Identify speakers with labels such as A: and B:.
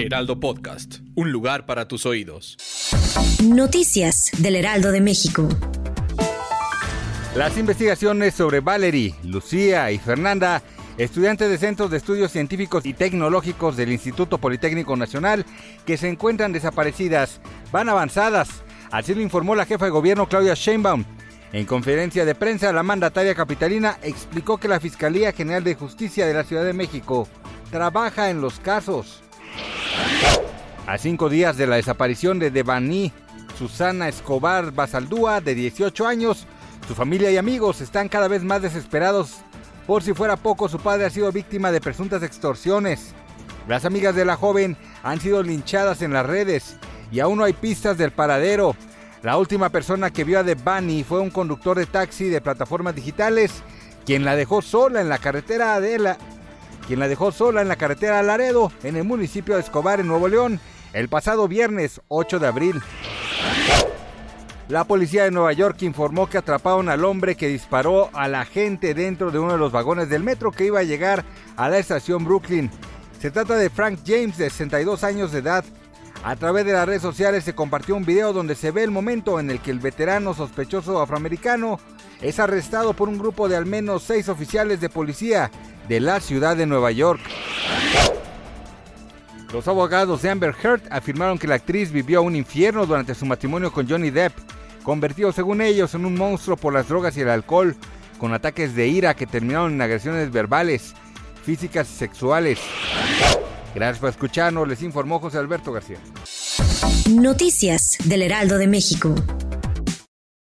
A: Heraldo Podcast, un lugar para tus oídos.
B: Noticias del Heraldo de México.
C: Las investigaciones sobre Valerie, Lucía y Fernanda, estudiantes de centros de estudios científicos y tecnológicos del Instituto Politécnico Nacional, que se encuentran desaparecidas, van avanzadas. Así lo informó la jefa de gobierno Claudia Sheinbaum. En conferencia de prensa, la mandataria capitalina explicó que la Fiscalía General de Justicia de la Ciudad de México trabaja en los casos. A cinco días de la desaparición de Devani Susana Escobar Basaldúa, de 18 años, su familia y amigos están cada vez más desesperados. Por si fuera poco, su padre ha sido víctima de presuntas extorsiones. Las amigas de la joven han sido linchadas en las redes y aún no hay pistas del paradero. La última persona que vio a Devani fue un conductor de taxi de plataformas digitales, quien la dejó sola en la carretera de la, quien la dejó sola en la carretera Laredo, en el municipio de Escobar, en Nuevo León, el pasado viernes 8 de abril. La policía de Nueva York informó que atraparon al hombre que disparó a la gente dentro de uno de los vagones del metro que iba a llegar a la estación Brooklyn. Se trata de Frank James, de 62 años de edad. A través de las redes sociales se compartió un video donde se ve el momento en el que el veterano sospechoso afroamericano es arrestado por un grupo de al menos seis oficiales de policía de la ciudad de Nueva York. Los abogados de Amber Heard afirmaron que la actriz vivió un infierno durante su matrimonio con Johnny Depp convertido según ellos en un monstruo por las drogas y el alcohol, con ataques de ira que terminaron en agresiones verbales, físicas y sexuales. Gracias por escucharnos, les informó José Alberto García.
B: Noticias del Heraldo de México.